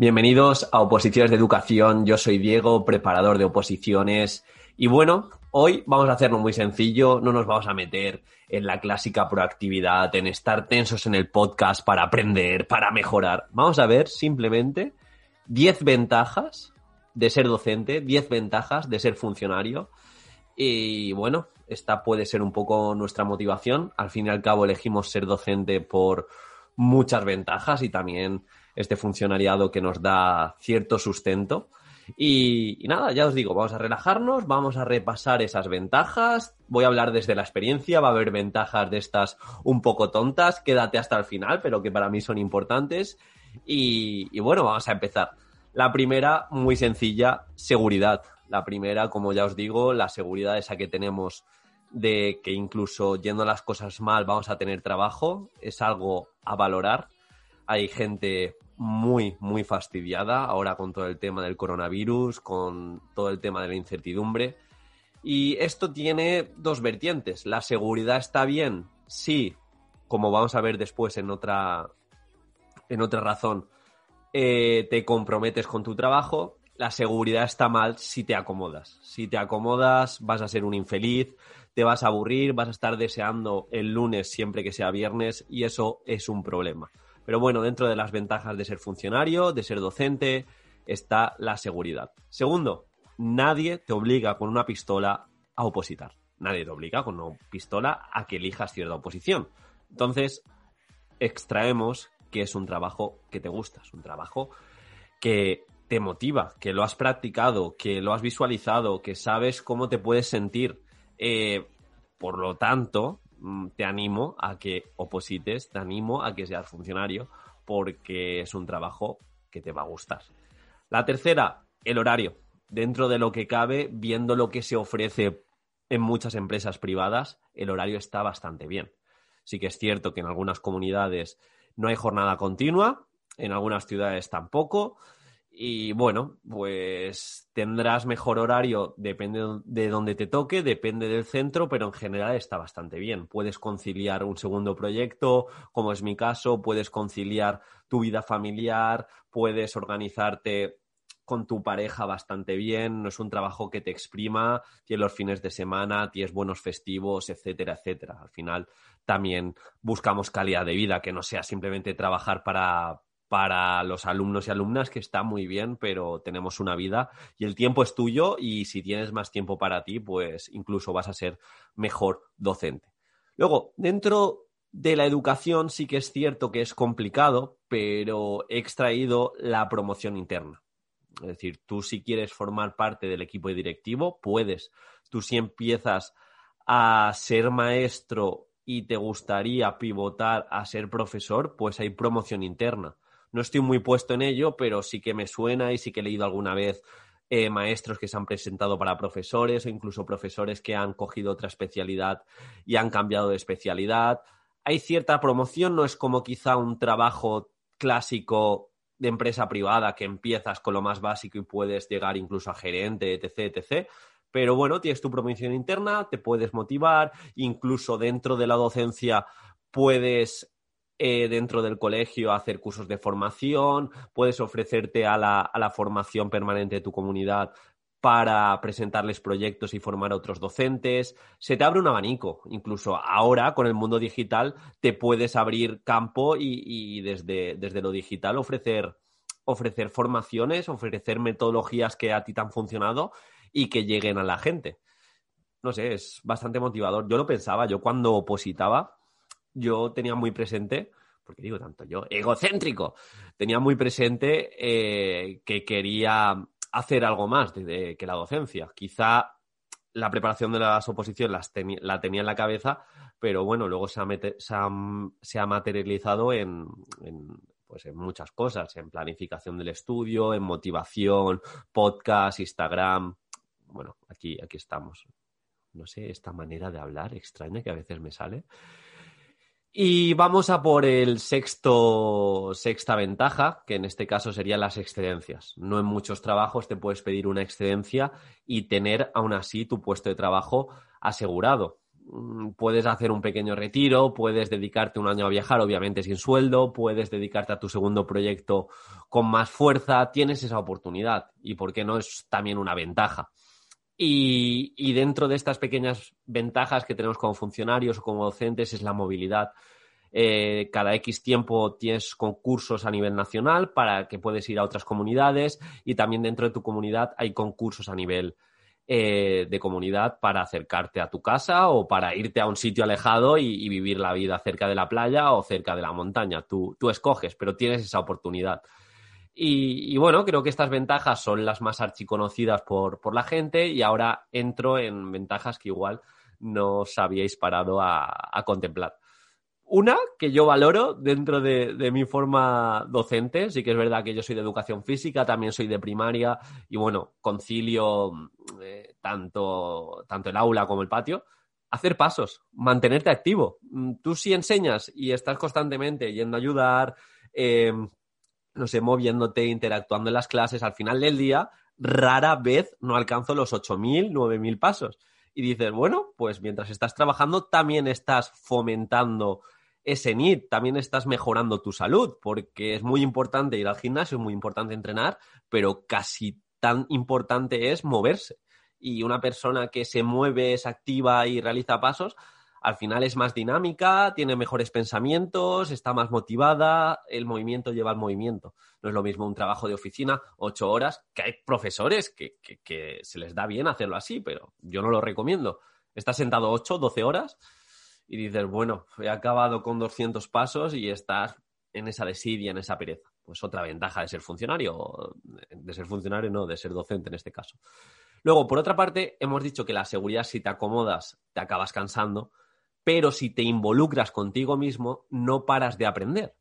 Bienvenidos a Oposiciones de Educación. Yo soy Diego, preparador de oposiciones. Y bueno, hoy vamos a hacerlo muy sencillo. No nos vamos a meter en la clásica proactividad, en estar tensos en el podcast para aprender, para mejorar. Vamos a ver simplemente 10 ventajas de ser docente, 10 ventajas de ser funcionario. Y bueno, esta puede ser un poco nuestra motivación. Al fin y al cabo elegimos ser docente por muchas ventajas y también este funcionariado que nos da cierto sustento. Y, nada, ya os digo, vamos a relajarnos, vamos a repasar esas ventajas. Voy a hablar desde la experiencia, va a haber ventajas de estas un poco tontas, quédate hasta el final, pero que para mí son importantes. Y, y bueno, vamos a empezar. La primera, muy sencilla, seguridad. La primera, como ya os digo, la seguridad esa que tenemos de que incluso yendo las cosas mal vamos a tener trabajo, es algo a valorar. Hay gente muy, muy fastidiada ahora con todo el tema del coronavirus, con todo el tema de la incertidumbre. Y esto tiene dos vertientes. La seguridad está bien, sí, como vamos a ver después en otra, en otra razón, eh, te comprometes con tu trabajo. La seguridad está mal si te acomodas. Si te acomodas, vas a ser un infeliz, te vas a aburrir, vas a estar deseando el lunes siempre que sea viernes y eso es un problema. Pero bueno, dentro de las ventajas de ser funcionario, de ser docente, está la seguridad. Segundo, nadie te obliga con una pistola a opositar. Nadie te obliga con una pistola a que elijas cierta oposición. Entonces, extraemos que es un trabajo que te gusta, es un trabajo que te motiva, que lo has practicado, que lo has visualizado, que sabes cómo te puedes sentir. Eh, por lo tanto, te animo a que oposites, te animo a que seas funcionario, porque es un trabajo que te va a gustar. La tercera, el horario. Dentro de lo que cabe, viendo lo que se ofrece en muchas empresas privadas, el horario está bastante bien. Sí que es cierto que en algunas comunidades no hay jornada continua, en algunas ciudades tampoco, y bueno, pues tendrás mejor horario, depende de dónde te toque, depende del centro, pero en general está bastante bien. Puedes conciliar un segundo proyecto, como es mi caso, puedes conciliar tu vida familiar, puedes organizarte con tu pareja bastante bien, no es un trabajo que te exprima, tienes los fines de semana, tienes buenos festivos, etcétera, etcétera. Al final también buscamos calidad de vida, que no sea simplemente trabajar para, para los alumnos y alumnas que está muy bien, pero tenemos una vida y el tiempo es tuyo y si tienes más tiempo para ti, pues incluso vas a ser mejor docente. Luego, dentro de la educación sí que es cierto que es complicado, pero he extraído la promoción interna. Es decir, tú si quieres formar parte del equipo directivo, puedes. Tú si empiezas a ser maestro y te gustaría pivotar a ser profesor, pues hay promoción interna no estoy muy puesto en ello, pero sí que me suena y sí que he leído alguna vez eh, maestros que se han presentado para profesores o incluso profesores que han cogido otra especialidad y han cambiado de especialidad. Hay cierta promoción, no es como quizá un trabajo clásico de empresa privada que empiezas con lo más básico y puedes llegar incluso a gerente, etc., etc. Pero bueno, tienes tu promoción interna, te puedes motivar, incluso dentro de la docencia puedes eh, dentro del colegio hacer cursos de formación, puedes ofrecerte a la, a la formación permanente de tu comunidad para presentarles proyectos y formar a otros docentes. Se te abre un abanico. Incluso ahora, con el mundo digital, te puedes abrir campo y, y desde, desde, lo digital ofrecer, ofrecer formaciones, ofrecer metodologías que a ti te han funcionado y que lleguen a la gente. No sé, es bastante motivador. Yo lo pensaba, yo cuando opositaba, yo tenía muy presente, porque digo tanto yo, egocéntrico, tenía muy presente eh, que quería hacer algo más que la docencia. Quizá la preparación de las oposiciones la tenía en la cabeza, pero bueno, luego se ha, materializado en, pues en muchas cosas, en planificación del estudio, en motivación, podcast, Instagram. Bueno, aquí, aquí estamos. No sé, esta manera de hablar extraña que a veces me sale. Y vamos a por el sexto, sexta ventaja, que en este caso serían las excedencias. No en muchos trabajos te puedes pedir una excedencia y tener aún así tu puesto de trabajo asegurado. Mm, puedes hacer un pequeño retiro, puedes dedicarte un año a viajar, obviamente sin sueldo, puedes dedicarte a tu segundo proyecto con más fuerza, tienes esa oportunidad y por qué no es también una ventaja. Y, dentro de estas pequeñas ventajas que tenemos como funcionarios o como docentes es la movilidad. Eh, cada X tiempo tienes concursos a nivel nacional para que puedes ir a otras comunidades y también dentro de tu comunidad hay concursos a nivel eh, de comunidad para acercarte a tu casa o para irte a un sitio alejado y, vivir la vida cerca de la playa o cerca de la montaña. Tú, tú escoges, pero tienes esa oportunidad. Y, bueno, creo que estas ventajas son las más archiconocidas por, por la gente y ahora entro en ventajas que igual no os habíais parado a contemplar. Una que yo valoro dentro de, mi forma docente, sí que es verdad que yo soy de educación física, también soy de primaria y bueno, concilio eh, tanto, tanto el aula como el patio. Hacer pasos, mantenerte activo. Mm, tú si enseñas y estás constantemente yendo a ayudar, eh, no sé, moviéndote, interactuando en las clases, al final del día, rara vez no alcanzo los 8.000, 9.000 pasos. Y dices, bueno, pues mientras estás trabajando también estás fomentando ese NIT, también estás mejorando tu salud, porque es muy importante ir al gimnasio, es muy importante entrenar, pero casi tan importante es moverse. Y una persona que se mueve, es activa y realiza pasos, al final es más dinámica, tiene mejores pensamientos, está más motivada, el movimiento lleva al movimiento. No es lo mismo un trabajo de oficina, ocho horas, que hay profesores que, que se les da bien hacerlo así, pero yo no lo recomiendo. Estás sentado ocho, doce horas y dices, bueno, he acabado con 200 pasos y estás en esa desidia, en esa pereza. Pues otra ventaja de ser funcionario, de ser funcionario no, de ser docente en este caso. Luego, por otra parte, hemos dicho que la seguridad, si te acomodas, te acabas cansando, pero si te involucras contigo mismo, no paras de aprender.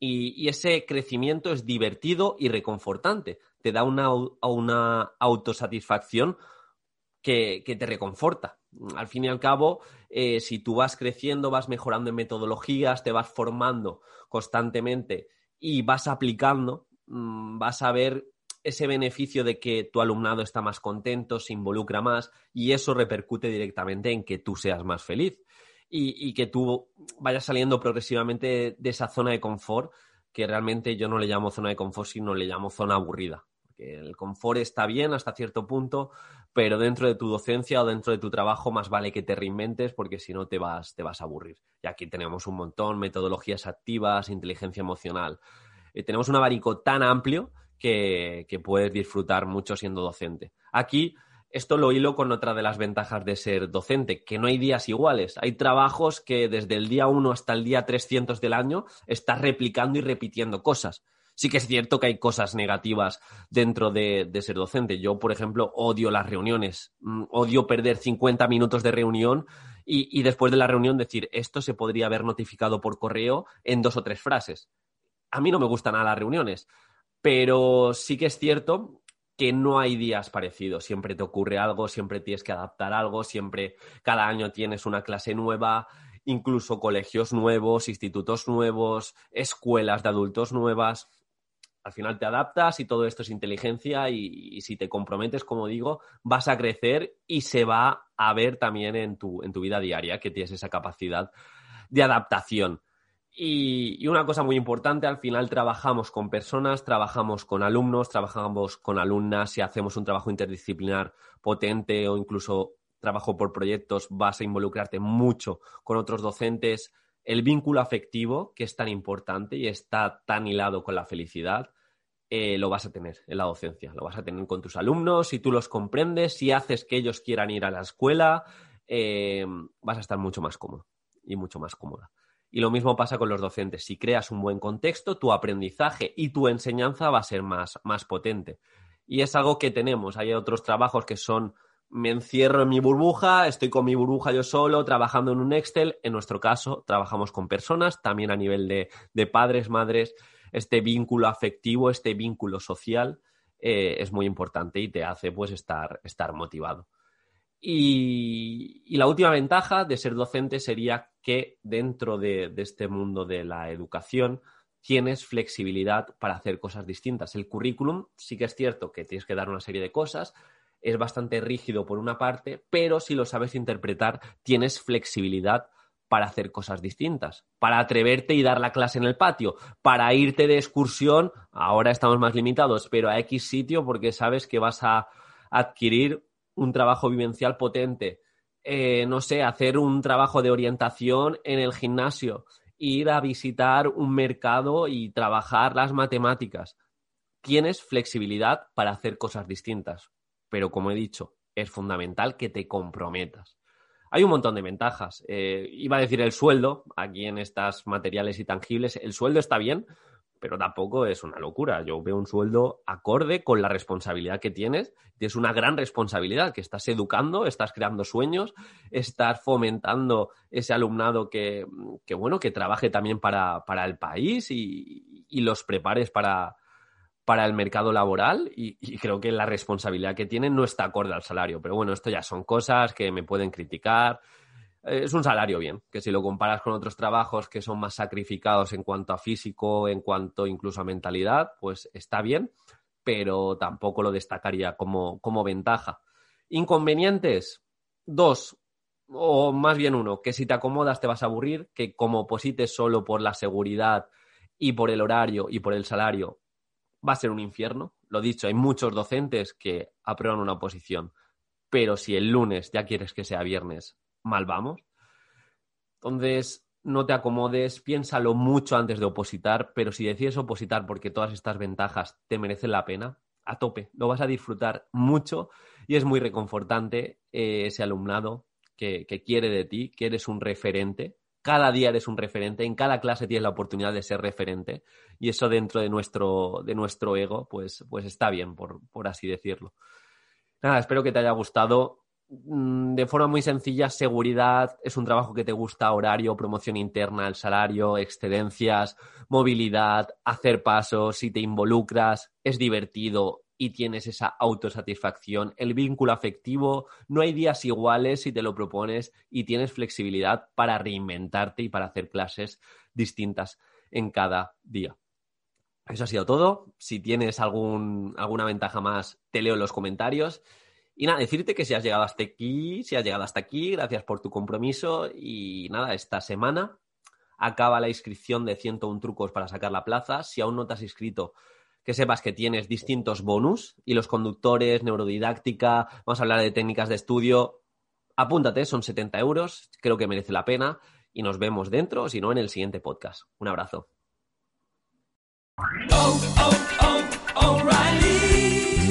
Y, ese crecimiento es divertido y reconfortante. Te da una, una autosatisfacción que, te reconforta. Al fin y al cabo, eh, si tú vas creciendo, vas mejorando en metodologías, te vas formando constantemente y vas aplicando, mm, vas a ver ese beneficio de que tu alumnado está más contento, se involucra más y eso repercute directamente en que tú seas más feliz y, que tú vayas saliendo progresivamente de esa zona de confort que realmente yo no le llamo zona de confort, sino le llamo zona aburrida el confort está bien hasta cierto punto, pero dentro de tu docencia o dentro de tu trabajo más vale que te reinventes porque si no te vas, te vas a aburrir. Y aquí tenemos un montón, metodologías activas, inteligencia emocional. Eh, tenemos un abanico tan amplio que, que puedes disfrutar mucho siendo docente. Aquí esto lo hilo con otra de las ventajas de ser docente, que no hay días iguales. Hay trabajos que desde el día 1 hasta el día 300 del año estás replicando y repitiendo cosas. Sí que es cierto que hay cosas negativas dentro de, ser docente. Yo, por ejemplo, odio las reuniones. Mm, odio perder 50 minutos de reunión y, después de la reunión decir, esto se podría haber notificado por correo en dos o tres frases. A mí no me gustan nada las reuniones, pero sí que es cierto que no hay días parecidos. Siempre te ocurre algo, siempre tienes que adaptar algo, siempre cada año tienes una clase nueva, incluso colegios nuevos, institutos nuevos, escuelas de adultos nuevas al final te adaptas y todo esto es inteligencia y, si te comprometes, como digo, vas a crecer y se va a ver también en tu, en tu vida diaria que tienes esa capacidad de adaptación. Y, una cosa muy importante, al final trabajamos con personas, trabajamos con alumnos, trabajamos con alumnas, si hacemos un trabajo interdisciplinar potente o incluso trabajo por proyectos, vas a involucrarte mucho con otros docentes, el vínculo afectivo, que es tan importante y está tan hilado con la felicidad, eh, lo vas a tener en la docencia, lo vas a tener con tus alumnos, si tú los comprendes, si haces que ellos quieran ir a la escuela, eh, vas a estar mucho más cómodo y mucho más cómoda. Y lo mismo pasa con los docentes. Si creas un buen contexto, tu aprendizaje y tu enseñanza va a ser más, más potente. Y es algo que tenemos. Hay otros trabajos que son me encierro en mi burbuja, estoy con mi burbuja yo solo, trabajando en un Excel. En nuestro caso, trabajamos con personas, también a nivel de, padres, madres. Este vínculo afectivo, este vínculo social eh, es muy importante y te hace pues estar, estar motivado. Y, la última ventaja de ser docente sería que dentro de, este mundo de la educación tienes flexibilidad para hacer cosas distintas. El currículum sí que es cierto que tienes que dar una serie de cosas, es bastante rígido por una parte, pero si lo sabes interpretar, tienes flexibilidad para hacer cosas distintas, para atreverte y dar la clase en el patio, para irte de excursión, ahora estamos más limitados, pero a X sitio porque sabes que vas a adquirir un trabajo vivencial potente, eh, no sé, hacer un trabajo de orientación en el gimnasio, ir a visitar un mercado y trabajar las matemáticas. Tienes flexibilidad para hacer cosas distintas, pero como he dicho, es fundamental que te comprometas. Hay un montón de ventajas. Eh, iba a decir el sueldo, aquí en estas materiales y tangibles, el sueldo está bien, pero tampoco es una locura. Yo veo un sueldo acorde con la responsabilidad que tienes. Tienes una gran responsabilidad, que estás educando, estás creando sueños, estás fomentando ese alumnado que, bueno, que trabaje también para, el país y, los prepares para, para el mercado laboral y, y, creo que la responsabilidad que tienen no está acorde al salario. Pero bueno, esto ya son cosas que me pueden criticar, es un salario bien, que si lo comparas con otros trabajos que son más sacrificados en cuanto a físico, en cuanto incluso a mentalidad, pues está bien, pero tampoco lo destacaría como, como ventaja. Inconvenientes, dos, o más bien uno, que si te acomodas te vas a aburrir, que como oposites solo por la seguridad y por el horario y por el salario, va a ser un infierno. Lo dicho, hay muchos docentes que aprueban una oposición, pero si el lunes ya quieres que sea viernes, mal vamos. Entonces, no te acomodes, piénsalo mucho antes de opositar, pero si decides opositar porque todas estas ventajas te merecen la pena, a tope, lo vas a disfrutar mucho y es muy reconfortante eh, ese alumnado que, quiere de ti, que eres un referente. Cada día eres un referente, en cada clase tienes la oportunidad de ser referente y eso dentro de nuestro, de nuestro ego, pues, pues está bien, por, por así decirlo. Nada, espero que te haya gustado. Mm, de forma muy sencilla, seguridad es un trabajo que te gusta, horario, promoción interna, el salario, excedencias, movilidad, hacer pasos, si te involucras, es divertido y tienes esa autosatisfacción, el vínculo afectivo, no hay días iguales si te lo propones y tienes flexibilidad para reinventarte y para hacer clases distintas en cada día. Eso ha sido todo. Si tienes algún, alguna ventaja más, te leo en los comentarios. Y nada, decirte que si has llegado hasta aquí, si has llegado hasta aquí, gracias por tu compromiso. Y nada, esta semana acaba la inscripción de 101 trucos para sacar la plaza. Si aún no te has inscrito, que sepas que tienes distintos bonus y los conductores, neurodidáctica, vamos a hablar de técnicas de estudio. Apúntate, son 70 euros, creo que merece la pena y nos vemos dentro, si no, en el siguiente podcast. Un abrazo. Oh, oh, oh,